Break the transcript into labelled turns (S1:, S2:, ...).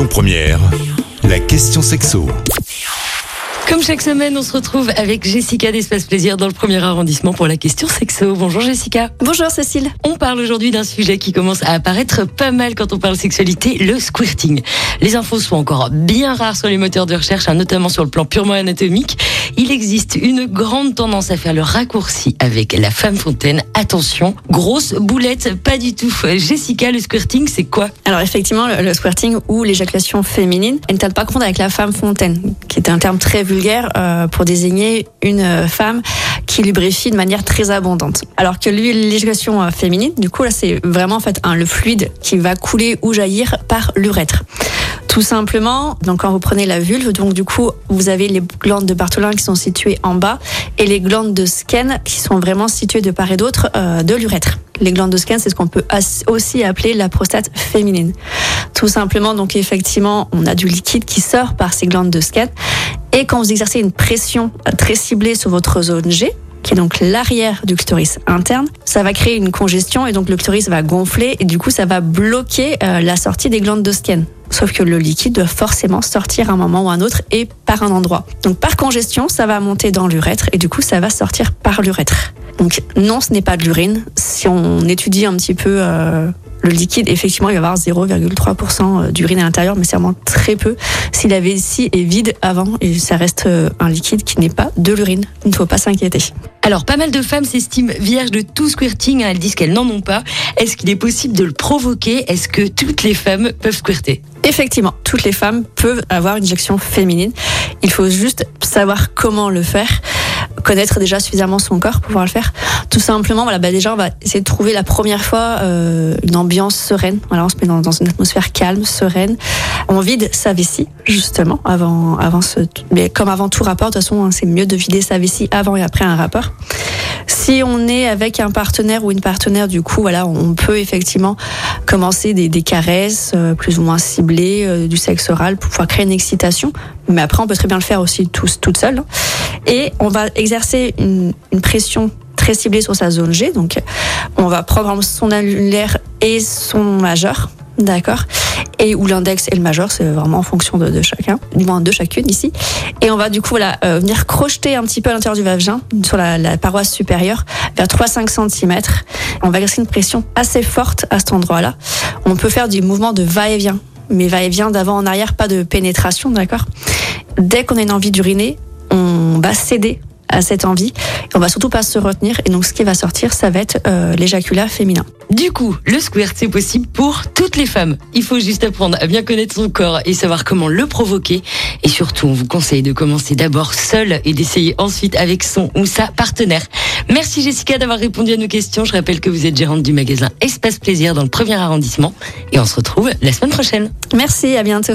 S1: Lyon Première, la question sexo.
S2: Comme chaque semaine, on se retrouve avec Jessica d'Espace Plaisir dans le premier arrondissement pour la question sexo. Bonjour Jessica.
S3: Bonjour Cécile.
S2: On parle aujourd'hui d'un sujet qui commence à apparaître pas mal quand on parle sexualité, le squirting. Les infos sont encore bien rares sur les moteurs de recherche, hein, notamment sur le plan purement anatomique. Il existe une grande tendance à faire le raccourci avec la femme fontaine. Attention, grosse boulette, pas du tout. Jessica, le squirting, c'est quoi?
S3: Alors effectivement, le, le squirting ou l'éjaculation féminine, elle ne tient pas compte avec la femme fontaine, qui est un terme très vulgaire euh, pour désigner une euh, femme qui lubrifie de manière très abondante. Alors que lui, l'éjaculation euh, féminine, du coup là, c'est vraiment en fait le fluide qui va couler ou jaillir par l'urètre. Tout simplement, donc quand vous prenez la vulve, donc du coup, vous avez les glandes de Bartholin qui sont situées en bas et les glandes de Skene qui sont vraiment situées de part et d'autre de l'urètre. Les glandes de Skene, c'est ce qu'on peut aussi appeler la prostate féminine. Tout simplement, donc effectivement, on a du liquide qui sort par ces glandes de Skene et quand vous exercez une pression très ciblée sur votre zone G, qui est donc l'arrière du clitoris interne, ça va créer une congestion et donc le clitoris va gonfler et du coup ça va bloquer euh, la sortie des glandes de Skene. Sauf que le liquide doit forcément sortir à un moment ou à un autre et par un endroit. Donc par congestion, ça va monter dans l'urètre et du coup ça va sortir par l'urètre. Donc non, ce n'est pas de l'urine. Si on étudie un petit peu euh, le liquide, effectivement, il va y avoir 0,3% d'urine à l'intérieur, mais c'est vraiment très peu. Si la vessie est vide avant, et ça reste euh, un liquide qui n'est pas de l'urine, il ne faut pas s'inquiéter.
S2: Alors, pas mal de femmes s'estiment vierges de tout squirting. Hein. Elles disent qu'elles n'en ont pas. Est-ce qu'il est possible de le provoquer? Est-ce que toutes les femmes peuvent squirter?
S3: Effectivement, toutes les femmes peuvent avoir une injection féminine. Il faut juste savoir comment le faire connaître déjà suffisamment son corps pour pouvoir le faire. Tout simplement, voilà, bah déjà on va essayer de trouver la première fois euh, une ambiance sereine. Voilà, on se met dans, dans, une atmosphère calme, sereine. On vide sa vessie justement avant, avant ce, mais comme avant tout rapport. De toute façon, hein, c'est mieux de vider sa vessie avant et après un rapport. Si on est avec un partenaire ou une partenaire, du coup, voilà, on peut effectivement commencer des, des caresses euh, plus ou moins ciblées, euh, du sexe oral pour pouvoir créer une excitation. Mais après, on peut très bien le faire aussi tous, toute seule. Et on va exercer une, une pression très ciblée sur sa zone G. Donc, on va prendre son annulaire et son majeur. D'accord? Et où l'index et le majeur, c'est vraiment en fonction de, chacun, du moins de chacune ici. Et on va du coup voilà, euh, venir crocheter un petit peu à l'intérieur du vagin, sur la, la paroi supérieure, vers 3-5 cm. On va exercer une pression assez forte à cet endroit-là. On peut faire du mouvement de va-et-vient, mais va-et-vient d'avant en arrière, pas de pénétration, d'accord? Dès qu'on a une envie d'uriner, on va céder à cette envie. On va surtout pas se retenir. Et donc, ce qui va sortir, ça va être euh, l'éjaculat féminin.
S2: Du coup, le squirt, c'est possible pour toutes les femmes. Il faut juste apprendre à bien connaître son corps et savoir comment le provoquer. Et surtout, on vous conseille de commencer d'abord seul et d'essayer ensuite avec son ou sa partenaire. Merci Jessica d'avoir répondu à nos questions. Je rappelle que vous êtes gérante du magasin Espace Plaisir dans le premier arrondissement. Et on se retrouve la semaine prochaine.
S3: Merci, à bientôt.